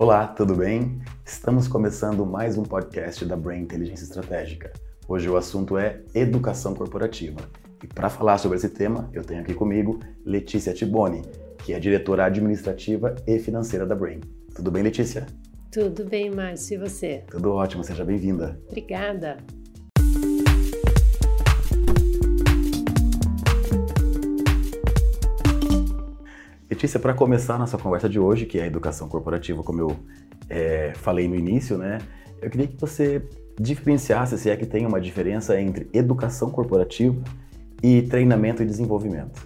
Olá, tudo bem? Estamos começando mais um podcast da Brain Inteligência Estratégica. Hoje o assunto é educação corporativa. E para falar sobre esse tema, eu tenho aqui comigo Letícia Tiboni, que é diretora administrativa e financeira da Brain. Tudo bem, Letícia? Tudo bem, Márcio, e você? Tudo ótimo, seja bem-vinda. Obrigada. Letícia, para começar nossa conversa de hoje, que é a educação corporativa, como eu é, falei no início, né? Eu queria que você diferenciasse se é que tem uma diferença entre educação corporativa e treinamento e desenvolvimento.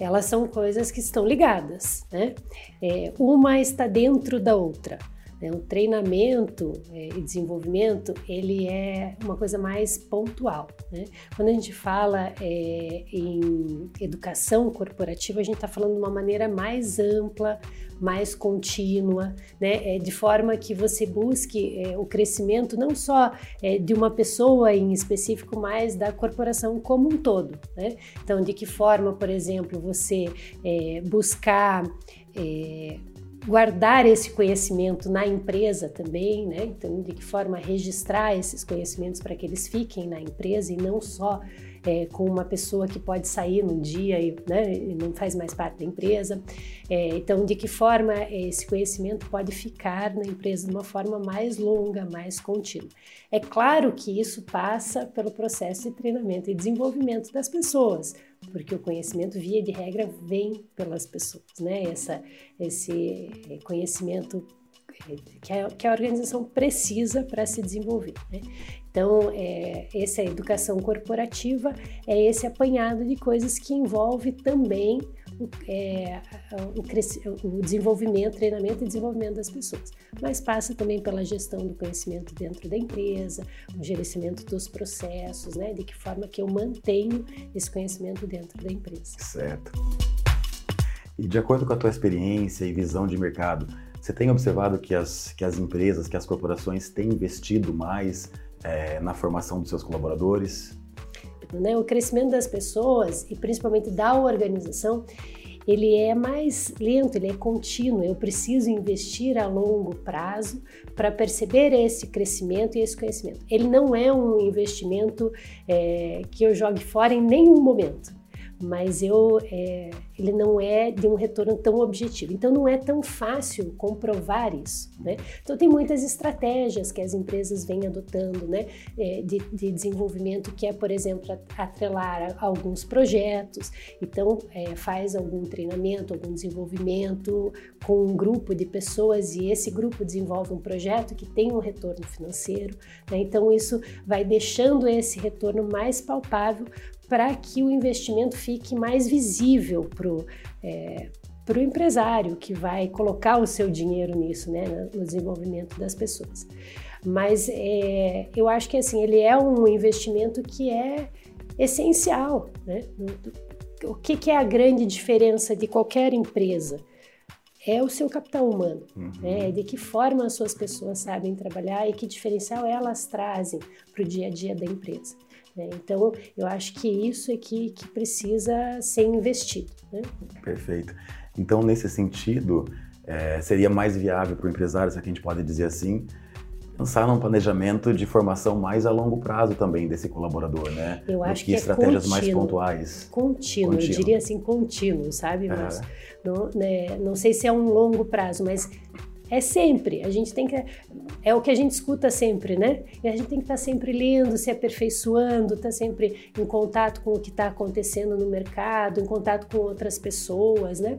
Elas são coisas que estão ligadas, né? É, uma está dentro da outra. Né? O treinamento é, e desenvolvimento, ele é uma coisa mais pontual. Né? Quando a gente fala é, em educação corporativa, a gente está falando de uma maneira mais ampla, mais contínua, né? É, de forma que você busque é, o crescimento não só é, de uma pessoa em específico, mas da corporação como um todo. Né? Então, de que forma, por exemplo, você é, buscar é, guardar esse conhecimento na empresa também, né? Então, de que forma registrar esses conhecimentos para que eles fiquem na empresa e não só é, com uma pessoa que pode sair num dia e, né, e não faz mais parte da empresa. É, então, de que forma esse conhecimento pode ficar na empresa de uma forma mais longa, mais contínua. É claro que isso passa pelo processo de treinamento e desenvolvimento das pessoas, porque o conhecimento, via de regra, vem pelas pessoas, né? Essa, esse conhecimento que a, que a organização precisa para se desenvolver. Né? Então, é, essa educação corporativa é esse apanhado de coisas que envolve também o, é, o, o, desenvolvimento, treinamento e desenvolvimento das pessoas, mas passa também pela gestão do conhecimento dentro da empresa, o gerenciamento dos processos, né, de que forma que eu mantenho esse conhecimento dentro da empresa. Certo. E de acordo com a tua experiência e visão de mercado, você tem observado que as, que as empresas, que as corporações têm investido mais é, na formação dos seus colaboradores? Né? O crescimento das pessoas e principalmente da organização, ele é mais lento, ele é contínuo. Eu preciso investir a longo prazo para perceber esse crescimento e esse conhecimento. Ele não é um investimento é, que eu jogue fora em nenhum momento mas eu, é, ele não é de um retorno tão objetivo. Então não é tão fácil comprovar isso. Né? Então tem muitas estratégias que as empresas vêm adotando né? É, de, de, desenvolvimento, que é, por exemplo, atrelar alguns projetos. Então é, faz algum treinamento, algum desenvolvimento com um grupo de pessoas e esse grupo desenvolve um projeto que tem um retorno financeiro. Né? Então isso vai deixando esse retorno mais palpável para que o investimento fique mais visível para o é, pro empresário que vai colocar o seu dinheiro nisso, né, no desenvolvimento das pessoas. Mas é, eu acho que assim ele é um investimento que é essencial. Né? O que, que é a grande diferença de qualquer empresa? é o seu capital humano, uhum. né? de que forma as suas pessoas sabem trabalhar e que diferencial elas trazem para o dia a dia da empresa. Né? Então, eu acho que isso é que, que precisa ser investido. Né? Perfeito. Então, nesse sentido, é, seria mais viável para o empresário, se a gente pode dizer assim, pensar num planejamento de formação mais a longo prazo também desse colaborador, né? Eu acho que, que é estratégias contínuo, mais pontuais. Contínuo, contínuo, eu diria assim contínuo, sabe? Mas não, né, não sei se é um longo prazo, mas é sempre. A gente tem que. É o que a gente escuta sempre, né? E a gente tem que estar tá sempre lendo, se aperfeiçoando, estar tá sempre em contato com o que está acontecendo no mercado, em contato com outras pessoas, né?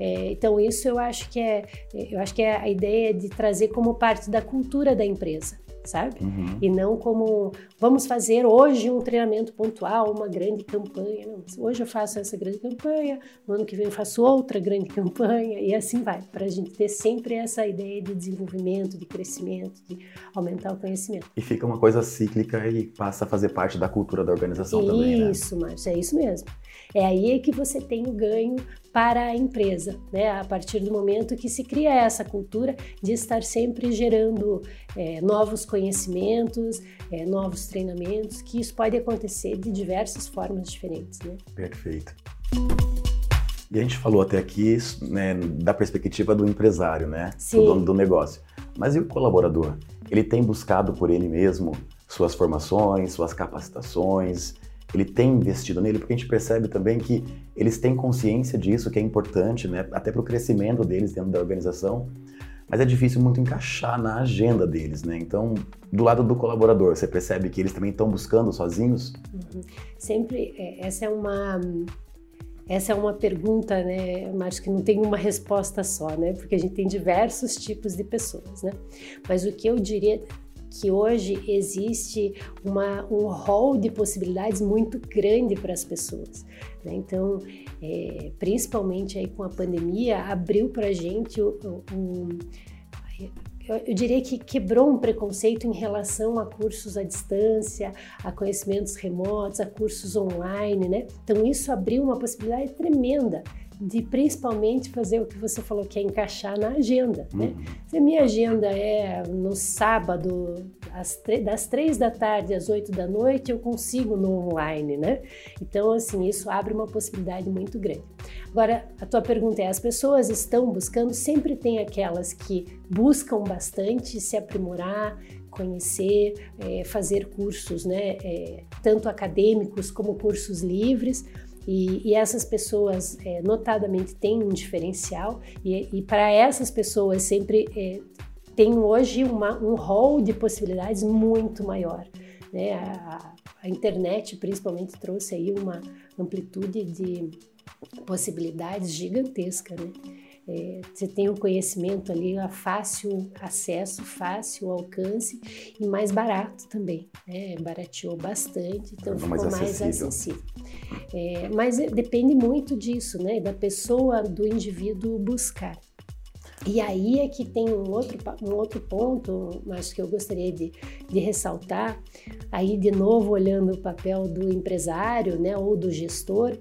É, então isso eu acho que é, eu acho que é a ideia de trazer como parte da cultura da empresa sabe? Uhum. E não como vamos fazer hoje um treinamento pontual, uma grande campanha. Não, hoje eu faço essa grande campanha, no ano que vem eu faço outra grande campanha e assim vai, para a gente ter sempre essa ideia de desenvolvimento, de crescimento, de aumentar o conhecimento. E fica uma coisa cíclica e passa a fazer parte da cultura da organização isso, também, né? Isso, Márcio, é isso mesmo. É aí que você tem o ganho para a empresa, né? A partir do momento que se cria essa cultura de estar sempre gerando é, novos conhecimentos, é, novos treinamentos, que isso pode acontecer de diversas formas diferentes, né? Perfeito. E a gente falou até aqui né, da perspectiva do empresário, né? Sim. Do dono do negócio. Mas e o colaborador? Ele tem buscado por ele mesmo suas formações, suas capacitações, ele tem investido nele, porque a gente percebe também que eles têm consciência disso, que é importante, né? Até para o crescimento deles dentro da organização. Mas é difícil muito encaixar na agenda deles, né? Então, do lado do colaborador, você percebe que eles também estão buscando sozinhos? Uhum. Sempre, é, essa é uma essa é uma pergunta, né, mas que não tem uma resposta só, né? Porque a gente tem diversos tipos de pessoas, né? Mas o que eu diria que hoje existe uma, um rol de possibilidades muito grande para as pessoas. Né? Então, é, principalmente aí com a pandemia, abriu para a gente um, eu diria que quebrou um preconceito em relação a cursos à distância, a conhecimentos remotos, a cursos online, né? Então isso abriu uma possibilidade tremenda de principalmente fazer o que você falou, que é encaixar na agenda. Né? Uhum. Se a minha agenda é no sábado, das três da tarde às oito da noite, eu consigo no online, né? Então, assim, isso abre uma possibilidade muito grande. Agora, a tua pergunta é: as pessoas estão buscando? Sempre tem aquelas que buscam bastante se aprimorar, conhecer, é, fazer cursos, né? É, tanto acadêmicos como cursos livres e, e essas pessoas, é, notadamente, têm um diferencial, e, e para essas pessoas sempre é, tem hoje uma, um rol de possibilidades muito maior. Né? A, a, internet, principalmente, trouxe aí uma amplitude de possibilidades gigantesca. Né? É, você tem o conhecimento ali a fácil acesso, fácil alcance e mais barato também. Né? Barateou bastante, então ficou mais acessível. Mais acessível. É, mas depende muito disso, né? da pessoa, do indivíduo buscar. E aí é que tem um outro, um outro ponto, mas que eu gostaria de, de ressaltar, aí de novo olhando o papel do empresário né, ou do gestor,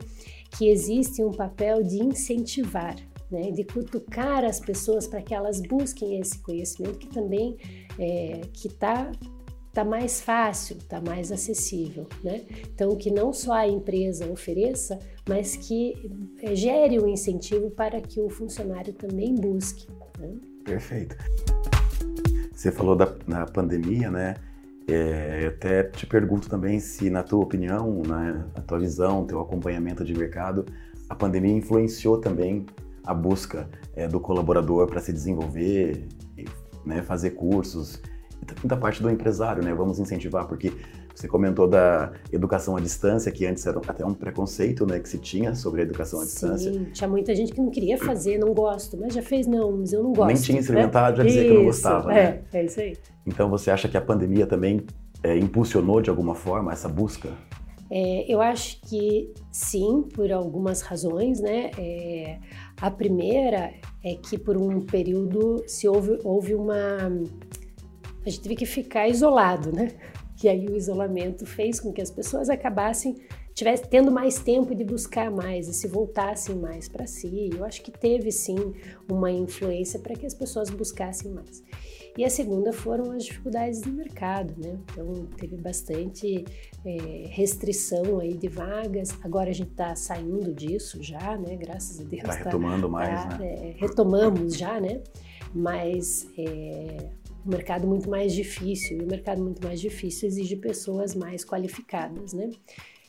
que existe um papel de incentivar, né, de cutucar as pessoas para que elas busquem esse conhecimento que também é, que está tá mais fácil, está mais acessível, né? Então que não só a empresa ofereça, mas que é, gere o um incentivo para que o funcionário também busque. Né? Perfeito. Você falou da, da pandemia, né? É, até te pergunto também se, na tua opinião, na, na tua visão, teu acompanhamento de mercado, a pandemia influenciou também a busca é, do colaborador para se desenvolver, né, fazer cursos, e também da parte do empresário, né? Vamos incentivar, porque você comentou da educação à distância, que antes era até um preconceito né, que se tinha sobre a educação à distância. Sim, tinha muita gente que não queria fazer, não gosto, mas já fez, não, mas eu não gosto. Nem tinha experimentado, né? já dizia isso, que não gostava. É, né? é isso aí. Então você acha que a pandemia também é, impulsionou de alguma forma essa busca? É, eu acho que sim, por algumas razões, né? É, a primeira é que por um período se houve, houve uma. A gente teve que ficar isolado, né? E aí o isolamento fez com que as pessoas acabassem tivesse tendo mais tempo de buscar mais e se voltassem mais para si. Eu acho que teve sim uma influência para que as pessoas buscassem mais. E a segunda foram as dificuldades do mercado, né? Então teve bastante é, restrição aí de vagas. Agora a gente está saindo disso já, né? Graças a Deus. Está tá retomando mais, tá, né? É, retomamos já, né? Mas é, o mercado muito mais difícil e o mercado muito mais difícil exige pessoas mais qualificadas, né?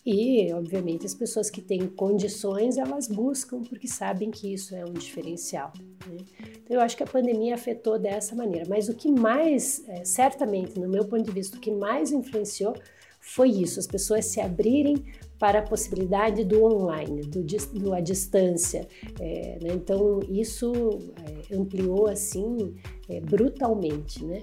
E, obviamente, as pessoas que têm condições, elas buscam porque sabem que isso é um diferencial. Né? Então, eu acho que a pandemia afetou dessa maneira. Mas o que mais, é, certamente, no meu ponto de vista, o que mais influenciou foi isso: as pessoas se abrirem para a possibilidade do online, do, do à distância. É, né? Então, isso é, ampliou assim é, brutalmente, né?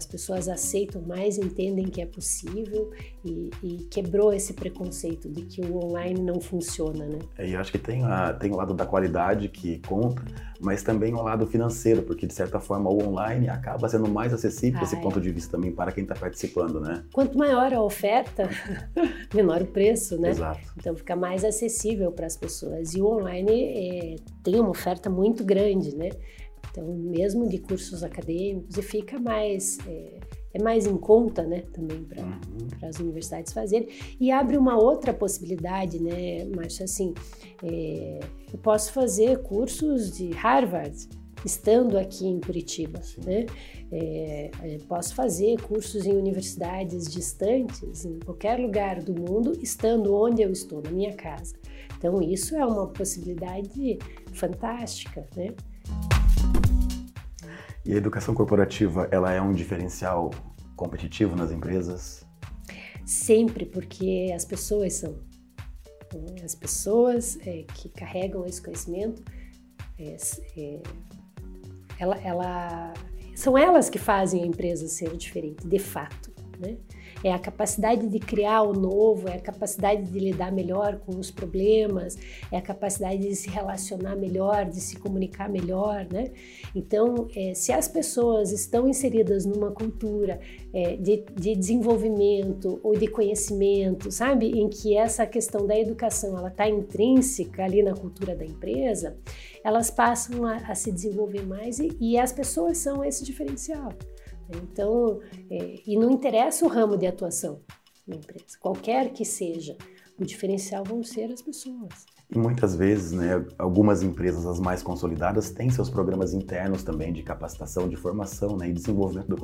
As pessoas aceitam mais, entendem que é possível e, e, quebrou esse preconceito de que o online não funciona, né? É, e acho que tem, a, tem o lado da qualidade que conta, mas também o lado financeiro, porque de certa forma o online acaba sendo mais acessível ah, desse é. ponto de vista também para quem está participando, né? Quanto maior a oferta, menor o preço, né? Exato. Então fica mais acessível para as pessoas. E o online é, tem uma oferta muito grande, né? Então, mesmo de cursos acadêmicos, e fica mais, é, é mais em conta, né, também para uhum. as universidades fazerem. E abre uma outra possibilidade, né, Márcio, assim, é, eu posso fazer cursos de Harvard estando aqui em Curitiba, Sim. né? É, posso fazer cursos em universidades distantes, em qualquer lugar do mundo, estando onde eu estou, na minha casa. Então, isso é uma possibilidade fantástica, né? E a educação corporativa, ela é um diferencial competitivo nas empresas? Sempre, porque as pessoas são. Né? As pessoas é, que carregam esse conhecimento, é, é, ela, ela, são elas que fazem a empresa ser diferente, de fato. Né? É a capacidade de criar o novo, é a capacidade de lidar melhor com os problemas, é a capacidade de se relacionar melhor, de se comunicar melhor, né? Então, é, se as pessoas estão inseridas numa cultura é, de, de, desenvolvimento ou de conhecimento, sabe, em que essa questão da educação ela está intrínseca ali na cultura da empresa, elas passam a, a se desenvolver mais e, e as pessoas são esse diferencial. Então, é, e não interessa o ramo de atuação da empresa, qualquer que seja, o diferencial vão ser as pessoas. E muitas vezes, né, algumas empresas, as mais consolidadas, têm seus programas internos também de capacitação, de formação né, e desenvolvimento do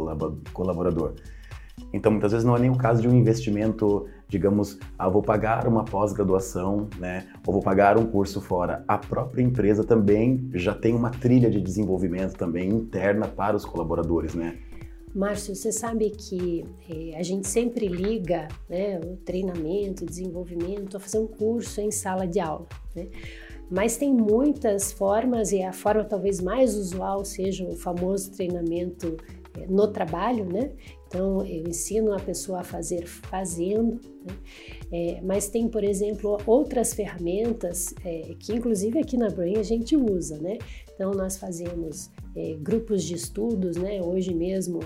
colaborador. Então, muitas vezes não é nem o caso de um investimento, digamos, ah, vou pagar uma pós-graduação, né, ou vou pagar um curso fora. A própria empresa também já tem uma trilha de desenvolvimento também interna para os colaboradores, né? Márcio, você sabe que eh, a gente sempre liga né, o treinamento, o desenvolvimento a fazer um curso em sala de aula. Né? Mas tem muitas formas, e a forma talvez mais usual seja o famoso treinamento eh, no trabalho, né? Então, eu ensino a pessoa a fazer fazendo, né? é, mas tem, por exemplo, outras ferramentas é, que, inclusive, aqui na Brain a gente usa, né? Então, nós fazemos é, grupos de estudos, né? Hoje mesmo,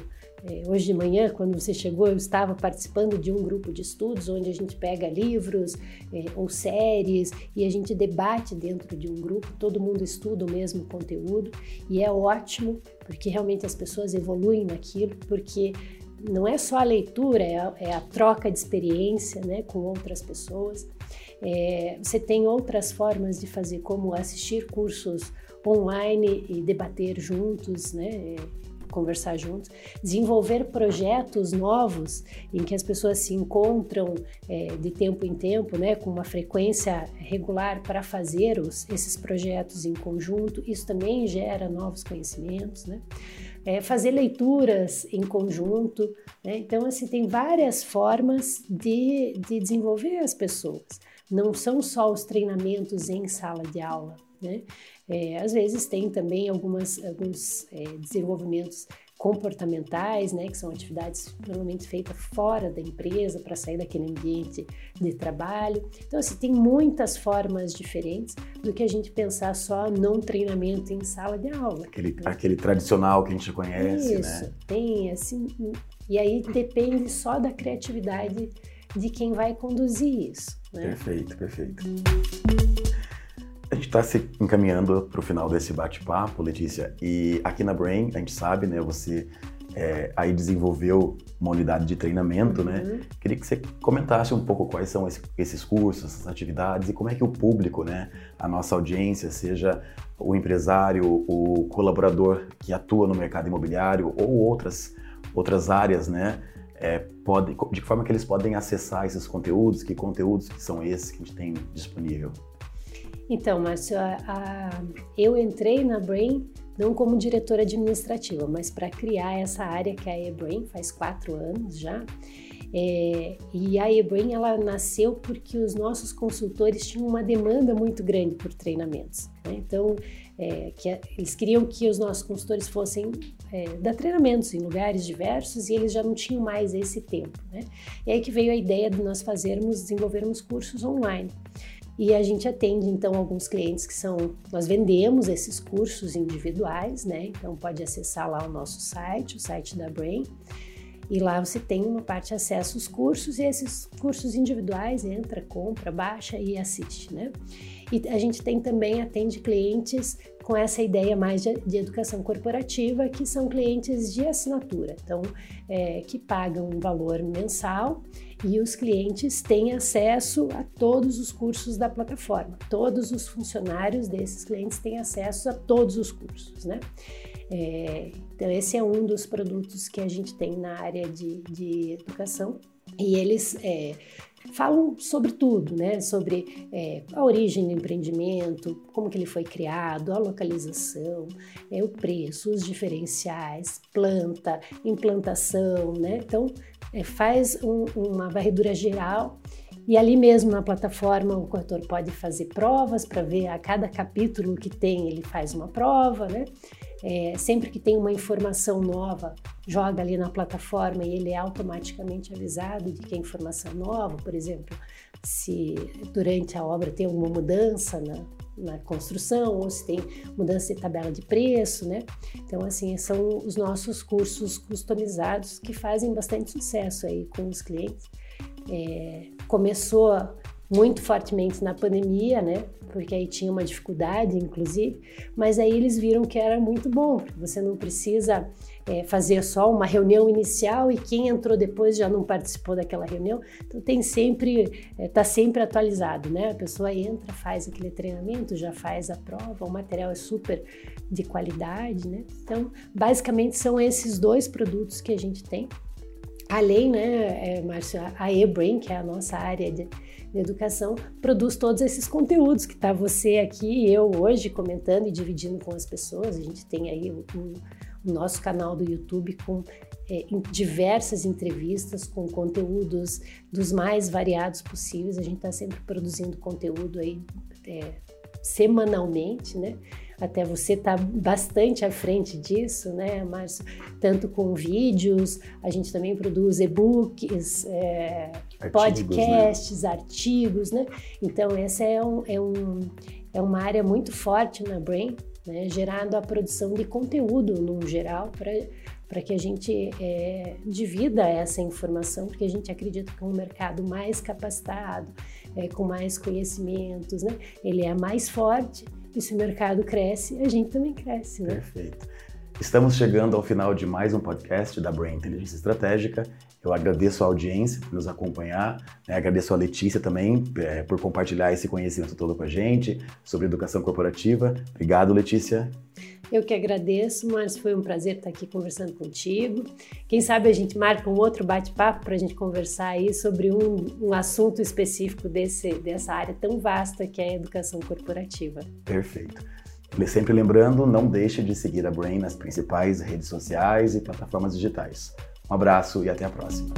hoje de manhã, quando você chegou, eu estava participando de um grupo de estudos onde a gente pega livros é, ou séries e a gente debate dentro de um grupo, todo mundo estuda o mesmo conteúdo e é ótimo porque realmente as pessoas evoluem naquilo, porque não é só a leitura, é a, é a troca de experiência né, com outras pessoas. É, você tem outras formas de fazer, como assistir cursos online e debater juntos, né? Conversar juntos, desenvolver projetos novos em que as pessoas se encontram é, de tempo em tempo, né, com uma frequência regular para fazer os, esses projetos em conjunto. Isso também gera novos conhecimentos, né? É, fazer leituras em conjunto. Né? Então, assim, tem várias formas de, de desenvolver as pessoas. Não são só os treinamentos em sala de aula, né? É, às vezes tem também algumas, alguns é, desenvolvimentos comportamentais, né, que são atividades normalmente feitas fora da empresa para sair daquele ambiente de trabalho. Então, assim, tem muitas formas diferentes do que a gente pensar só num treinamento em sala de aula. Aquele, né? aquele tradicional que a gente conhece, né? Isso, né? tem, assim, e aí depende só da criatividade de quem vai conduzir isso. Né? Perfeito, perfeito. A gente está se encaminhando para o final desse bate-papo, Letícia, e aqui na Brain, a gente sabe, né, você é, aí desenvolveu uma unidade de treinamento, né? uhum. né? Queria que você comentasse um pouco quais são esses cursos, essas atividades e como é que o público, né, a nossa audiência, seja o empresário, o colaborador que atua no mercado imobiliário ou outras, outras áreas, né? É, pode, de que forma que eles podem acessar esses conteúdos, que conteúdos que são esses que a gente tem disponível? Então, Márcio, a, a, eu entrei na Brain não como diretora administrativa, mas para criar essa área que é a eBrain faz quatro anos já. É, e a eBrain ela nasceu porque os nossos consultores tinham uma demanda muito grande por treinamentos. Né? Então, é, que eles queriam que os nossos consultores fossem é, dar treinamentos em lugares diversos e eles já não tinham mais esse tempo. Né? E aí que veio a ideia de nós fazermos, desenvolvermos cursos online. E a gente atende então alguns clientes que são, nós vendemos esses cursos individuais, né? Então pode acessar lá o nosso site, o site da Brain. E lá você tem uma parte acesso aos cursos e esses cursos individuais entra, compra, baixa e assiste, né? E a gente tem também atende clientes com essa ideia mais de, de, educação corporativa, que são clientes de assinatura, então, é, que pagam um valor mensal e os clientes têm acesso a todos os cursos da plataforma. Todos os funcionários desses clientes têm acesso a todos os cursos, né? É, então, esse é um dos produtos que a gente tem na área de, de educação e eles é, falam sobre tudo, né? Sobre é, a origem do empreendimento, como que ele foi criado, a localização, é, o preço, os diferenciais, planta, implantação, né? Então, é, faz um, uma varredura geral e ali mesmo na plataforma o corretor pode fazer provas para ver a cada capítulo que tem ele faz uma prova, né? É, sempre que tem uma informação nova, joga ali na plataforma e ele é automaticamente avisado de que é informação nova, por exemplo, se durante a obra tem alguma mudança na, na construção ou se tem mudança de tabela de preço, né? Então, assim, são os nossos cursos customizados que fazem bastante sucesso aí com os clientes. É, começou muito fortemente na pandemia, né? Porque aí tinha uma dificuldade, inclusive, mas aí eles viram que era muito bom, você não precisa é, fazer só uma reunião inicial e quem entrou depois já não participou daquela reunião. Então tem sempre, é, tá sempre atualizado, né? A pessoa entra, faz aquele treinamento, já faz a prova, o material é super de qualidade, né? Então, basicamente são esses dois produtos que a gente tem. Além, né, é, Márcio, a eBrain, que é a nossa área de, de educação, produz todos esses conteúdos que está você aqui e eu hoje comentando e dividindo com as pessoas. A gente tem aí o, o nosso canal do YouTube com é, diversas entrevistas, com conteúdos dos mais variados possíveis. A gente está sempre produzindo conteúdo aí é, semanalmente, né? Até você está bastante à frente disso, né, Márcio? Tanto com vídeos, a gente também produz e-books, é, artigos, podcasts, né? artigos, né? Então, essa é, um, é, um, é uma área muito forte na Brain, né, gerando a produção de conteúdo no geral para que a gente é, divida essa informação, porque a gente acredita que é um mercado mais capacitado, é, com mais conhecimentos, né, ele é mais forte e se o mercado cresce, a gente também cresce, né? Perfeito. Estamos chegando ao final de mais um podcast da Brain Inteligência Estratégica. Eu agradeço a audiência por nos acompanhar, né? agradeço a Letícia também é, por compartilhar esse conhecimento todo com a gente sobre educação corporativa. Obrigado, Letícia. Eu que agradeço, mas foi um prazer estar aqui conversando contigo. Quem sabe a gente marca um outro bate-papo para a gente conversar aí sobre um, um assunto específico desse, dessa área tão vasta que é a educação corporativa. Perfeito. Sempre lembrando, não deixe de seguir a Brain nas principais redes sociais e plataformas digitais. Um abraço e até a próxima.